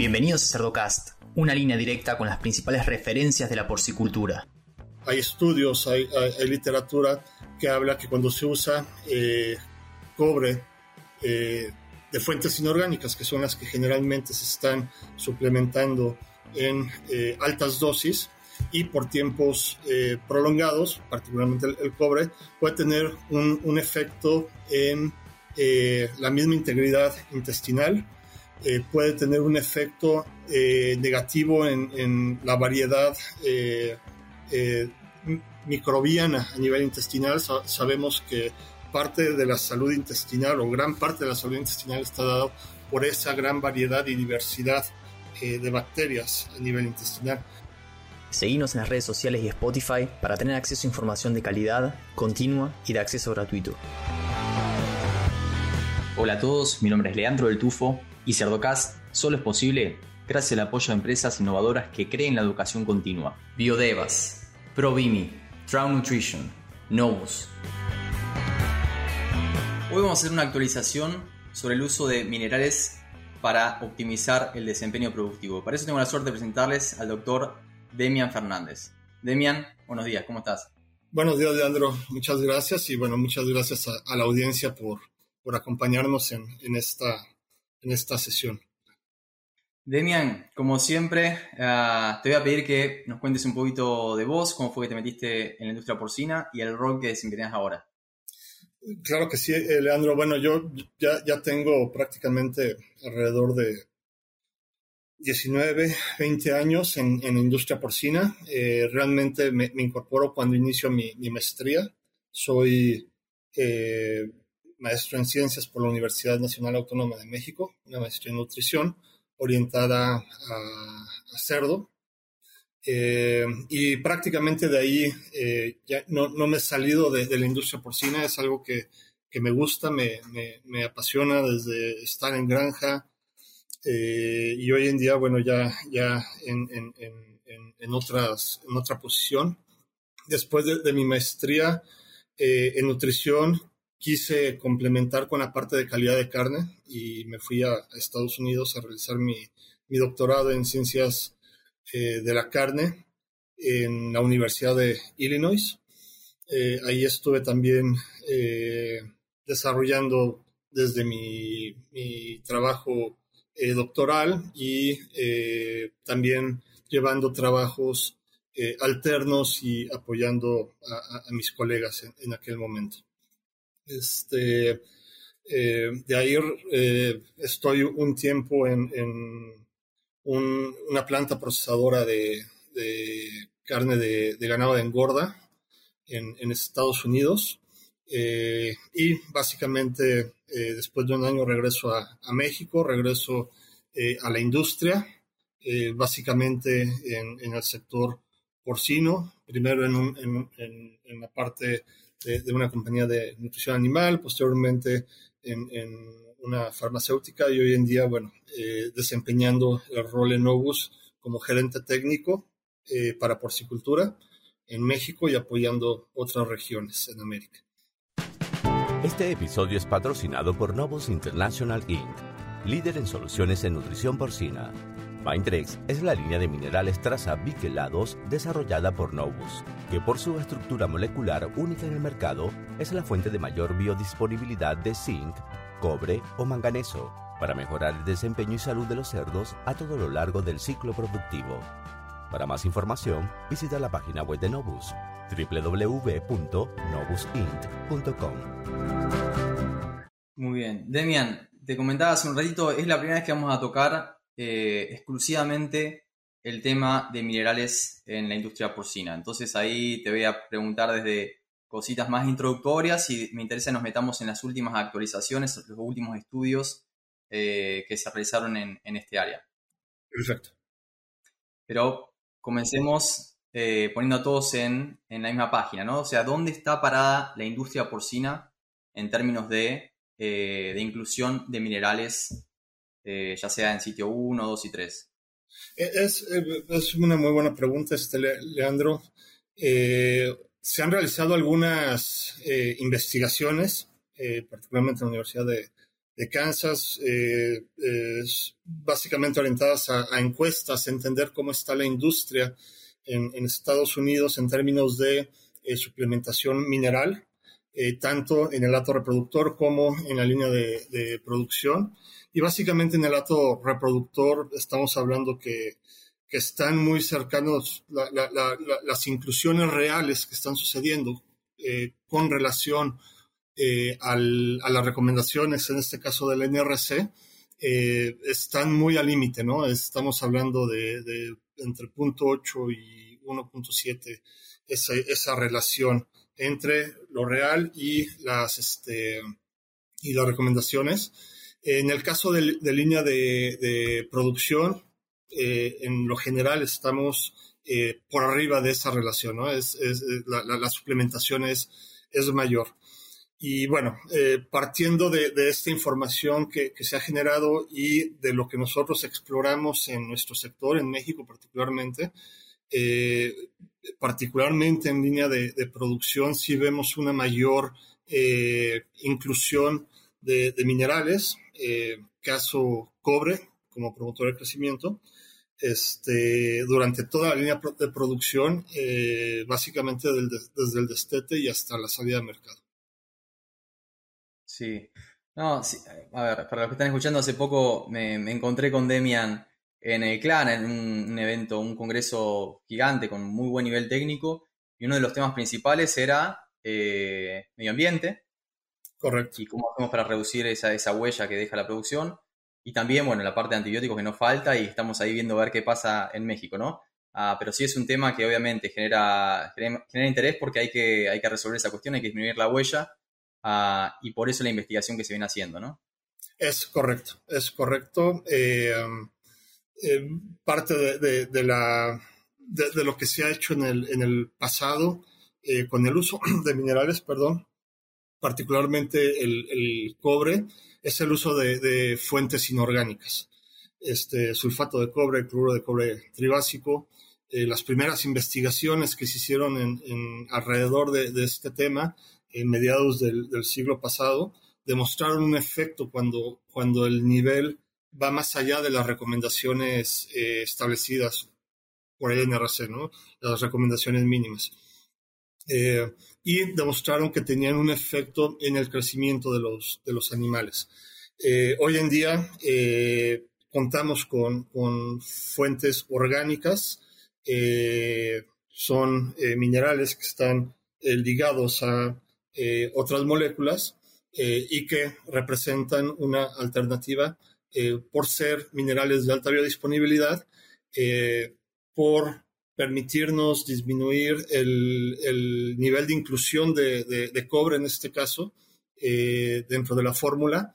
Bienvenidos a Cerdocast, una línea directa con las principales referencias de la porcicultura. Hay estudios, hay, literatura que habla que cuando se usa eh, cobre eh, de fuentes inorgánicas, que son las que generalmente se están suplementando en eh, altas dosis y por tiempos prolongados, particularmente el, cobre, puede tener un efecto en la misma integridad intestinal eh, puede tener un efecto eh, negativo en, la variedad eh, microbiana a nivel intestinal. sabemos que parte de la salud intestinal o gran parte de la salud intestinal está dado por esa gran variedad y diversidad de bacterias a nivel intestinal. Seguimos en las redes sociales y Spotify para tener acceso a información de calidad, continua y de acceso gratuito. Hola a todos, mi nombre es Leandro del Tufo y Cerdocast solo es posible gracias al apoyo de empresas innovadoras que creen la educación continua. Biodevas, ProVimi, Trout Nutrition, Novus. Hoy vamos a hacer una actualización sobre el uso de minerales para optimizar el desempeño productivo. Para eso tengo la suerte de presentarles al doctor Demian Fernández. Demian, buenos días, ¿cómo estás? Buenos días, Leandro. Muchas gracias y bueno, muchas gracias a, la audiencia por, por acompañarnos en, en, esta en esta sesión. Demian, como siempre, ah, te voy a pedir que nos cuentes un poquito de vos, cómo fue que te metiste en la industria porcina y el rol que desempeñas ahora. Claro que sí, eh, Leandro. Bueno, yo ya, ya tengo prácticamente alrededor de 19, 20 años en, en industria porcina. Eh, realmente me, incorporo cuando inicio mi, mi maestría. Soy eh, maestro en ciencias por la Universidad Nacional Autónoma de México, una maestría en nutrición orientada a, cerdo. Eh, y prácticamente de ahí eh, ya no, me he salido de, la industria porcina, es algo que, me gusta, me, apasiona desde estar en granja eh, y hoy en día, bueno, ya, ya en, en, otras, en otra posición. Después de mi maestría en nutrición, quise complementar con la parte de calidad de carne y me fui a, Estados Unidos a realizar mi, doctorado en ciencias eh, de la carne en la Universidad de Illinois. Eh, ahí estuve también eh, desarrollando desde mi, trabajo doctoral y también llevando trabajos alternos y apoyando a, mis colegas en aquel momento. Este, eh, de ahí eh, estoy un tiempo en, una planta procesadora de, carne de, ganado de engorda en, Estados Unidos. Eh, y básicamente después de un año regreso a, México, regreso a la industria, básicamente en, el sector porcino, primero en, en la parte de, una compañía de nutrición animal, posteriormente en, una farmacéutica y hoy en día, bueno, eh, desempeñando el rol en Novus como gerente técnico eh, para porcicultura en México y apoyando otras regiones en América. Este episodio es patrocinado por Novus International Inc., líder en soluciones en nutrición porcina. Mindrex es la línea de minerales traza biquelados desarrollada por Novus, que por su estructura molecular única en el mercado es la fuente de mayor biodisponibilidad de zinc, cobre o manganeso para mejorar el desempeño y salud de los cerdos a todo lo largo del ciclo productivo. Para más información, visita la página web de Novus www.novusint.com. Muy bien. Demian, te comentaba hace un ratito, es la primera vez que vamos a tocar eh, exclusivamente el tema de minerales en la industria porcina. Entonces ahí te voy a preguntar desde cositas más introductorias y me interesa nos metamos en las últimas actualizaciones, los últimos estudios eh, que se realizaron en, este área. Perfecto. Pero comencemos eh, poniendo a todos en, la misma página, ¿no? O sea, ¿dónde está parada la industria porcina en términos de, de inclusión de minerales eh, ya sea en sitio 1, 2 y 3? Eh, es, una muy buena pregunta, este, Leandro. Eh, se han realizado algunas investigaciones, particularmente en la Universidad de, Kansas, básicamente orientadas a, encuestas, entender cómo está la industria en, Estados Unidos en términos de suplementación mineral, tanto en el lato reproductor como en la línea de producción. Y básicamente en el lato reproductor estamos hablando que están muy cercanos, las inclusiones reales que están sucediendo eh, con relación eh, a las recomendaciones, en este caso del NRC, eh, están muy al límite, ¿no? Estamos hablando de, entre 0.8 y 1.7, esa, esa relación entre lo real y las, este, y las recomendaciones. En el caso de, línea de, de producción, eh, en lo general estamos eh, por arriba de esa relación, ¿no? Es, la, suplementación es, mayor. Y bueno, eh, partiendo de, esta información que, se ha generado y de lo que nosotros exploramos en nuestro sector, en México particularmente, particularmente en línea de, producción, sí vemos una mayor inclusión de, de minerales, caso cobre como promotor de crecimiento, este, durante toda la línea de producción, eh, básicamente desde el destete y hasta la salida al mercado. Sí. No, a ver, para los que están escuchando, hace poco me, encontré con Demian en el clan, en un, evento, un congreso gigante con muy buen nivel técnico, y uno de los temas principales era eh, medio ambiente. Correcto. Y cómo hacemos para reducir esa, esa huella que deja la producción. Y también, bueno, la parte de antibióticos que no falta y estamos ahí viendo a ver qué pasa en México, ¿no? Ah, pero sí es un tema que obviamente genera, genera, interés porque hay que, hay que resolver esa cuestión, hay que disminuir la huella ah, y por eso la investigación que se viene haciendo, ¿no? Es correcto, es correcto. Eh, parte de, la, de, lo que se ha hecho en el, en el pasado eh, con el uso de minerales, perdón, particularmente el, el cobre, es el uso de, fuentes inorgánicas. Este, sulfato de cobre, cloruro de cobre tribásico. Eh, las primeras investigaciones que se hicieron en, alrededor de, este tema en mediados del, siglo pasado demostraron un efecto cuando, cuando el nivel va más allá de las recomendaciones eh, establecidas por el NRC, ¿no? las recomendaciones mínimas. Eh, y demostraron que tenían un efecto en el crecimiento de los, de los animales. Eh, hoy en día contamos con, con, fuentes orgánicas, son minerales que están ligados a otras moléculas y que representan una alternativa por ser minerales de alta biodisponibilidad, por permitirnos disminuir el, nivel de inclusión de, cobre en este caso eh, dentro de la fórmula,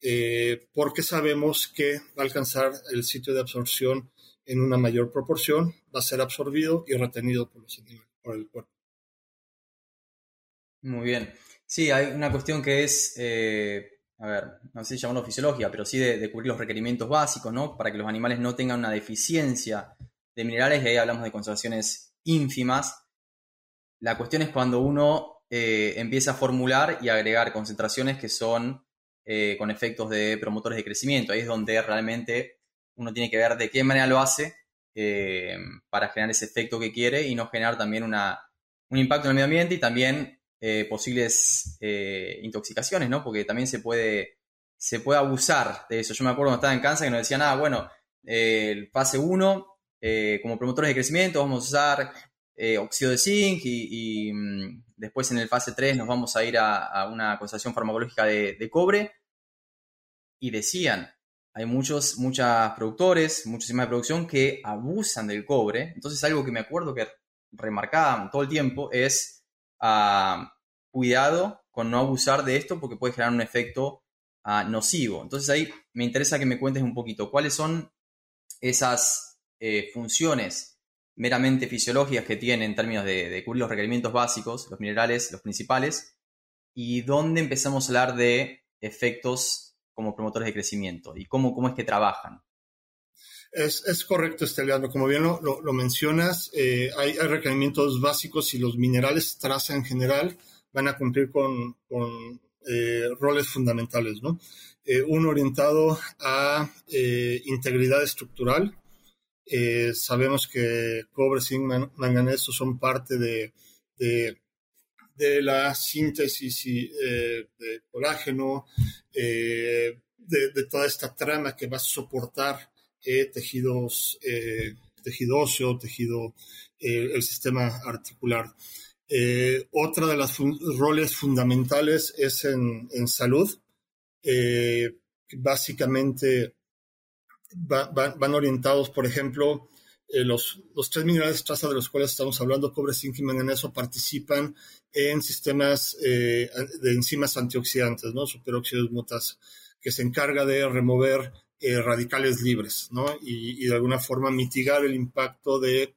eh, porque sabemos que va a alcanzar el sitio de absorción en una mayor proporción, va a ser absorbido y retenido por, los por el cuerpo. Muy bien. Sí, hay una cuestión que es, eh, a ver, no sé si llamarlo fisiología, pero sí de, cubrir los requerimientos básicos, ¿no? Para que los animales no tengan una deficiencia de minerales y ahí hablamos de concentraciones ínfimas. La cuestión es cuando uno eh, empieza a formular y agregar concentraciones que son eh, con efectos de promotores de crecimiento. Ahí es donde realmente uno tiene que ver de qué manera lo hace eh, para generar ese efecto que quiere y no generar también una, un impacto en el medio ambiente y también posibles intoxicaciones, ¿no? Porque también se puede, se puede abusar de eso. Yo me acuerdo cuando estaba en Kansas que nos decían, ah, bueno, el fase 1 eh, como promotores de crecimiento vamos a usar eh, óxido de zinc y, mm, después en el fase 3 nos vamos a ir a, una concentración farmacológica de, cobre. Y decían, hay muchos, muchos productores, muchos sistemas de producción que abusan del cobre. Entonces algo que me acuerdo que remarcaban todo el tiempo es cuidado con no abusar de esto porque puede generar un efecto nocivo. Entonces ahí me interesa que me cuentes un poquito cuáles son esas eh, funciones meramente fisiológicas que tiene en términos de, cubrir los requerimientos básicos, los minerales, los principales, y dónde empezamos a hablar de efectos como promotores de crecimiento y cómo, cómo es que trabajan. Es, es correcto, Esteliano. Como bien lo, lo, mencionas, eh, hay, requerimientos básicos y los minerales traza en general van a cumplir con, con roles fundamentales, ¿no? uno orientado a integridad estructural. sabemos que cobre, zinc, manganeso son parte de, de, la síntesis de colágeno, de, toda esta trama que va a soportar tejidos, tejido óseo, tejido, el sistema articular. Eh, otra de los roles fundamentales es en, salud. Eh, básicamente van orientados, por ejemplo, eh, los, los, tres minerales traza de los cuales estamos hablando, cobre, zinc y manganeso, participan en sistemas de enzimas antioxidantes, ¿no? Superóxido mutasa, que se encarga de remover radicales libres, ¿no? Y, de alguna forma mitigar el impacto de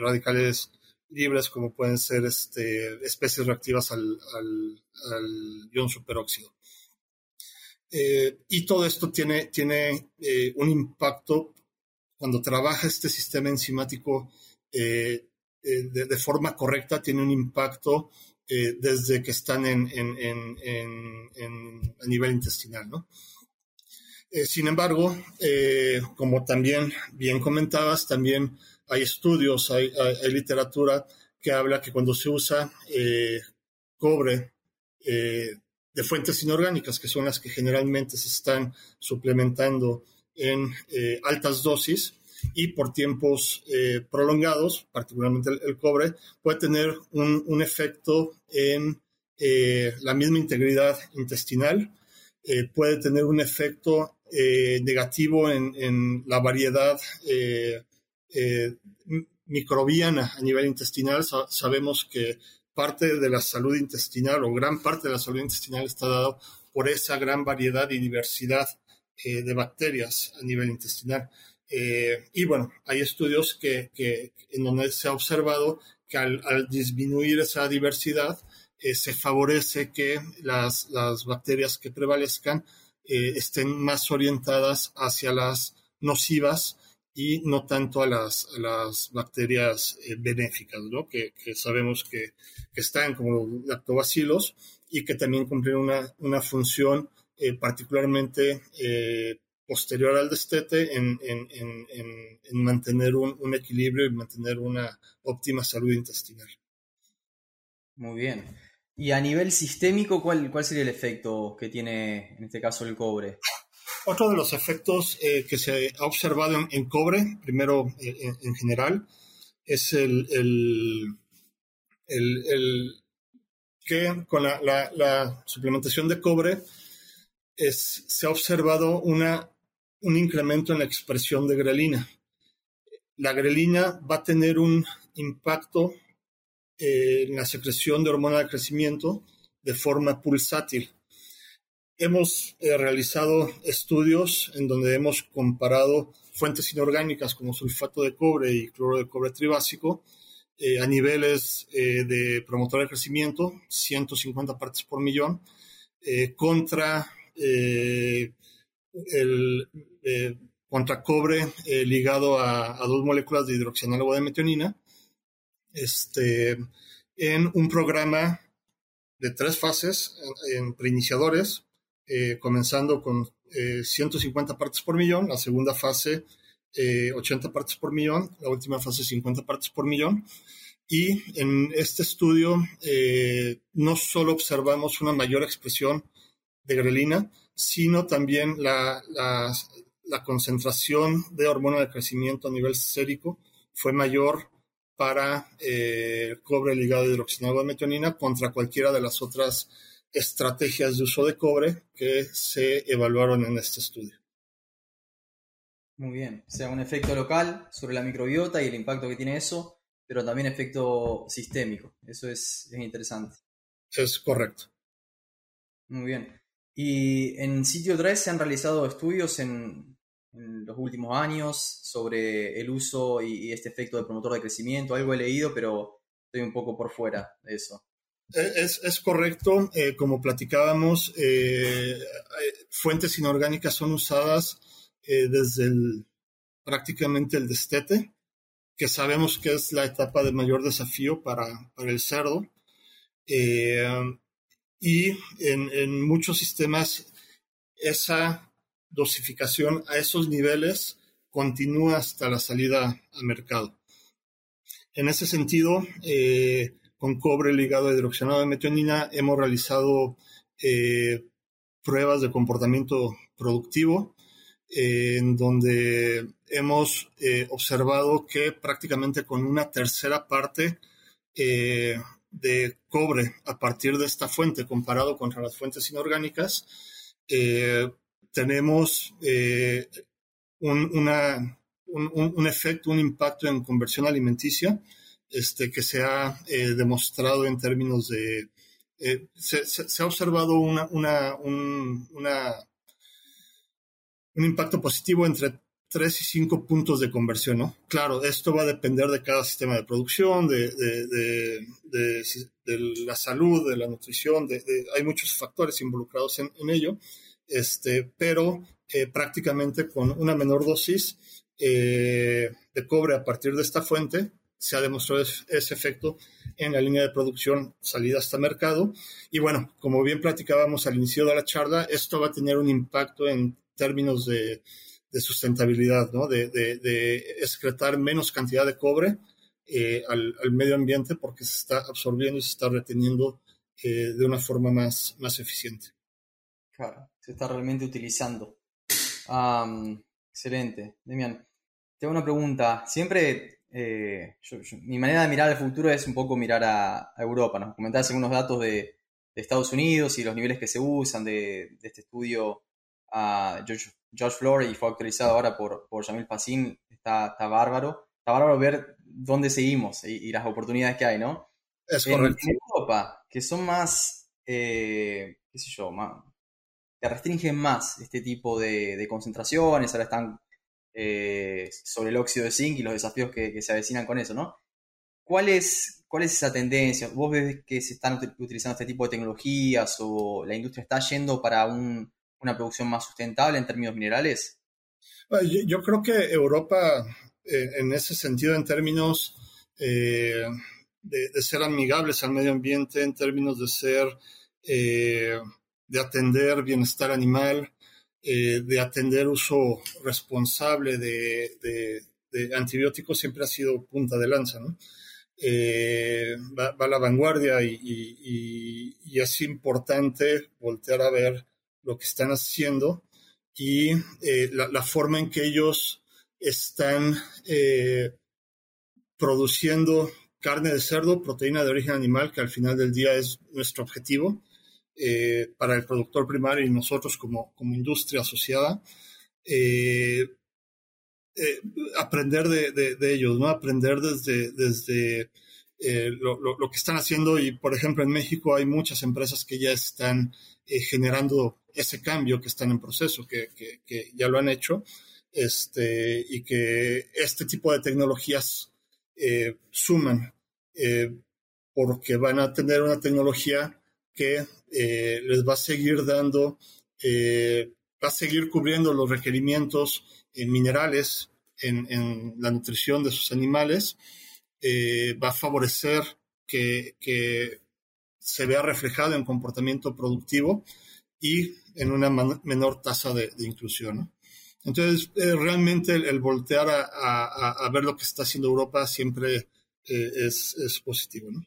radicales libres como pueden ser este, especies reactivas al, ion superóxido. Eh, y todo esto tiene, tiene eh, un impacto cuando trabaja este sistema enzimático eh, de, forma correcta, tiene un impacto desde que están en, a nivel intestinal. ¿no? Sin embargo, como también bien comentabas, también hay estudios, hay, literatura que habla que cuando se usa eh, cobre eh, de fuentes inorgánicas, que son las que generalmente se están suplementando en eh, altas dosis y por tiempos prolongados, particularmente el, cobre, puede tener un, efecto en la misma integridad intestinal, puede tener un efecto negativo en, en, la variedad eh, microbiana a nivel intestinal. sabemos que parte de la salud intestinal o gran parte de la salud intestinal está dado por esa gran variedad y diversidad eh, de bacterias a nivel intestinal. Eh, y bueno, hay estudios que, en donde se ha observado que al, disminuir esa diversidad se favorece que las, las bacterias que prevalezcan estén más orientadas hacia las nocivas y no tanto a las, las bacterias eh, benéficas, ¿no? que, sabemos que, están como lactobacilos y que también cumplen una, una función eh, particularmente eh, posterior al destete en, en, en, en mantener un, un, equilibrio y mantener una óptima salud intestinal. Muy bien. Y a nivel sistémico, ¿cuál, cuál sería el efecto que tiene en este caso el cobre? Otro de los efectos eh, que se ha observado en, cobre, primero eh, en, general, es el, el, que con la, suplementación de cobre es, se ha observado una, un incremento en la expresión de grelina. La grelina va a tener un impacto eh, la secreción de hormona de crecimiento de forma pulsátil. Hemos eh, realizado estudios en donde hemos comparado fuentes inorgánicas como sulfato de cobre y cloro de cobre tribásico eh, a niveles eh, de promotor de crecimiento, 150 partes por millón, contra, el, contra cobre ligado a, dos moléculas de hidroxianálogo de metionina, este, en un programa de tres fases en preiniciadores, eh, comenzando con 150 eh, partes por millón, la segunda fase 80 eh, partes por millón, la última fase 50 partes por millón. Y en este estudio no solo observamos una mayor expresión de grelina, sino también la, la, concentración de hormona de crecimiento a nivel sérico fue mayor para el cobre ligado a hidroxinado de metionina contra cualquiera de las otras estrategias de uso de cobre que se evaluaron en este estudio. Muy bien, o sea, un efecto local sobre la microbiota y el impacto que tiene eso, pero también efecto sistémico. Eso es, interesante. Es correcto. Muy bien. Y en sitio 3 se han realizado estudios en, los últimos años sobre el uso y, este efecto de promotor de crecimiento. Algo he leído, pero estoy un poco por fuera de eso. Es, correcto, eh, como platicábamos, eh, fuentes inorgánicas son usadas eh, desde el, prácticamente el destete, que sabemos que es la etapa de mayor desafío para, el cerdo. y en, en muchos sistemas esa dosificación a esos niveles continúa hasta la salida al mercado. En ese sentido, eh, con cobre ligado a hidroxinado de metionina hemos realizado eh, pruebas de comportamiento productivo eh, en donde hemos observado que prácticamente con una tercera parte de cobre a partir de esta fuente comparado contra las fuentes inorgánicas, tenemos un, un, efecto, un impacto en conversión alimenticia este, que se ha eh, demostrado en términos de... Eh, se, ha observado una, una, un, un impacto positivo entre 3 y 5 puntos de conversión, ¿no? Claro, esto va a depender de cada sistema de producción, de, de, de, la salud, de la nutrición, hay muchos factores involucrados en ello, este, pero eh, prácticamente con una menor dosis eh, de cobre a partir de esta fuente se ha demostrado ese efecto en la línea de producción salida hasta mercado. Y bueno, como bien platicábamos al inicio de la charla, esto va a tener un impacto en términos de, sustentabilidad, ¿no? de, de, excretar menos cantidad de cobre eh, al, medio ambiente porque se está absorbiendo y se está reteniendo de una forma más, más eficiente. Claro, se está realmente utilizando excelente. Demian, tengo una pregunta. Siempre eh, mi manera de mirar al futuro es un poco mirar a, Europa. Nos comentabas algunos datos de, Estados Unidos y los niveles que se usan de, este estudio. a George, George y fue actualizado ahora por, por Jamil Facín. Está, está, bárbaro. Está bárbaro ver dónde seguimos y, las oportunidades que hay, ¿no? Es correcto. En, Europa, que son más, eh, qué sé yo, más, que restringen más este tipo de, concentraciones, ahora están eh, sobre el óxido de zinc y los desafíos que, se avecinan con eso, ¿no? ¿Cuál es, ¿Cuál es esa tendencia? ¿Vos ves que se están utilizando este tipo de tecnologías o la industria está yendo para una producción más sustentable en términos minerales? Yo, creo que Europa, eh, en ese sentido, en términos eh, de, ser amigables al medio ambiente, en términos de ser de atender bienestar animal, eh, de atender uso responsable de, antibióticos siempre ha sido punta de lanza. Eh, va, a la vanguardia y, es importante voltear a ver lo que están haciendo y eh, la, forma en que ellos están produciendo carne de cerdo, proteína de origen animal, que al final del día es nuestro objetivo, eh, para el productor primario y nosotros como, como industria asociada, eh, eh, aprender de, ellos, ¿no? Aprender desde, desde lo, lo, que están haciendo y, por ejemplo, en México hay muchas empresas que ya están generando ese cambio, que están en proceso, que, que, que, ya lo han hecho, este, y que este tipo de tecnologías suman, porque van a tener una tecnología que eh, les va a seguir dando, eh, va a seguir cubriendo los requerimientos en minerales en, la nutrición de sus animales, eh, va a favorecer que, se vea reflejado en comportamiento productivo y en una menor tasa de, inclusión. Entonces, realmente el, voltear a, ver lo que está haciendo Europa siempre es, es, positivo. ¿no?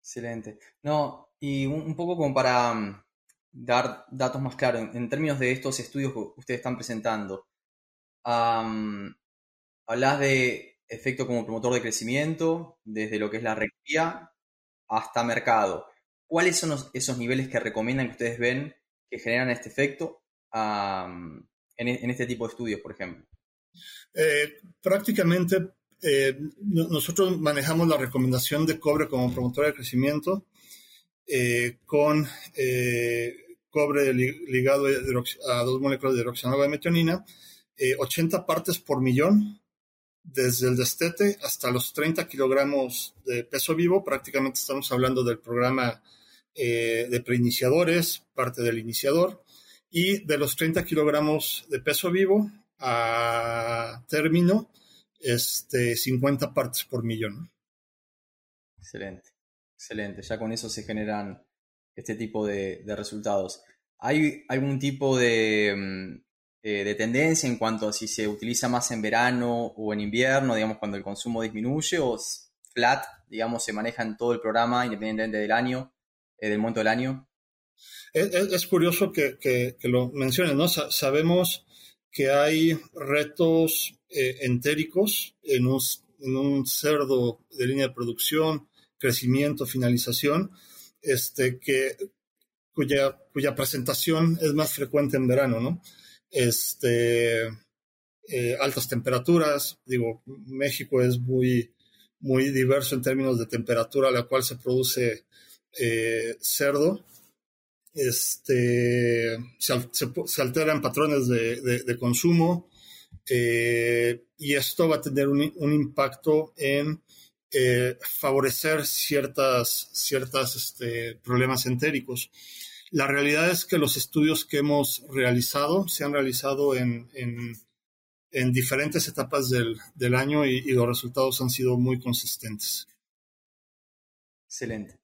Excelente. No, y un, poco como para mm, dar datos más claros, en, términos de estos estudios que ustedes están presentando, hablas de efecto como promotor de crecimiento, desde lo que es la recría hasta mercado. ¿Cuáles son esos niveles que recomiendan que ustedes ven que generan este efecto en, este tipo de estudios, por ejemplo? Eh, prácticamente eh, nosotros manejamos la recomendación de cobre como promotor de crecimiento eh, con eh, cobre ligado a dos moléculas de hidroxinado de metionina, 80 eh, partes por millón desde el destete hasta los 30 kilogramos de peso vivo. Prácticamente estamos hablando del programa de preiniciadores, parte del iniciador, y de los 30 kilogramos de peso vivo a término, este, 50 partes por millón. Excelente. Excelente, ya con eso se generan este tipo de, resultados. ¿Hay algún tipo de, mm, eh, de, tendencia en cuanto a si se utiliza más en verano o en invierno, digamos, cuando el consumo disminuye, o flat, digamos, se maneja en todo el programa independientemente del año, eh, del momento del año? Es, curioso que, lo menciones, ¿no? sabemos que hay retos eh, entéricos en un, en un cerdo de línea de producción, crecimiento, finalización, este, que, cuya, cuya presentación es más frecuente en verano, ¿no? Este, eh, altas temperaturas, digo, México es muy, muy diverso en términos de temperatura a la cual se produce eh, cerdo. Este, se, alteran patrones de, consumo eh, y esto va a tener un impacto en eh, favorecer ciertas, ciertas este, problemas entéricos. La realidad es que los estudios que hemos realizado se han realizado en, en, diferentes etapas del, del año y, los resultados han sido muy consistentes. Excelente,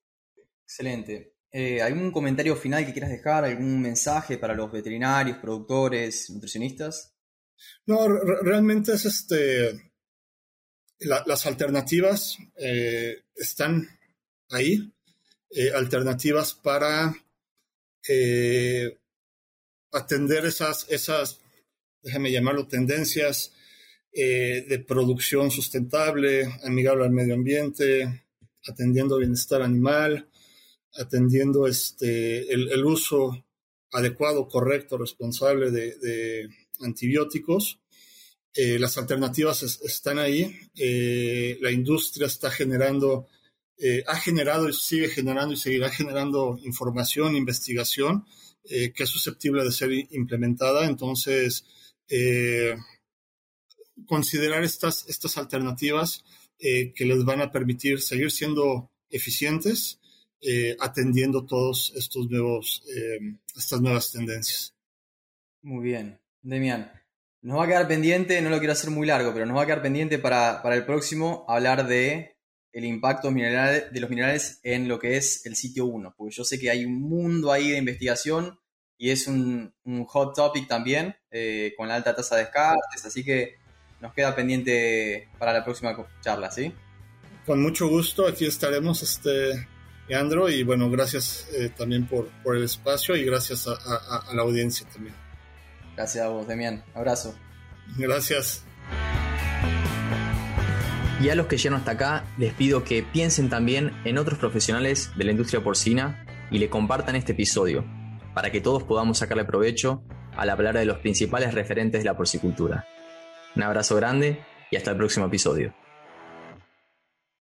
excelente. Eh, ¿Algún comentario final que quieras dejar? ¿Algún mensaje para los veterinarios, productores, nutricionistas? No, realmente es este las alternativas eh, están ahí, eh, alternativas para eh, atender esas, esas, déjame llamarlo, tendencias de producción sustentable, amigable al medio ambiente, atendiendo bienestar animal, atendiendo este, el, uso adecuado, correcto, responsable de antibióticos eh, las alternativas están ahí. Eh, la industria está generando, eh, ha generado y sigue generando y seguirá generando información, investigación que es susceptible de ser implementada. Entonces, considerar estas, estas alternativas que les van a permitir seguir siendo eficientes, atendiendo todos estos nuevos, estas nuevas tendencias. Muy bien. Demian, nos va a quedar pendiente, no lo quiero hacer muy largo, pero nos va a quedar pendiente para, el próximo hablar de el impacto de los minerales en lo que es el sitio 1, porque yo sé que hay un mundo ahí de investigación y es un, hot topic también, eh, con la alta tasa de descartes, así que nos queda pendiente para la próxima charla, ¿sí? Con mucho gusto, aquí estaremos, este, Leandro, y bueno, gracias eh, también por, por, el espacio y gracias a la audiencia también. Gracias a vos, Demian. Abrazo. Gracias. Y a los que llegan hasta acá, les pido que piensen también en otros profesionales de la industria porcina y le compartan este episodio, para que todos podamos sacarle provecho al hablar de los principales referentes de la porcicultura. Un abrazo grande y hasta el próximo episodio.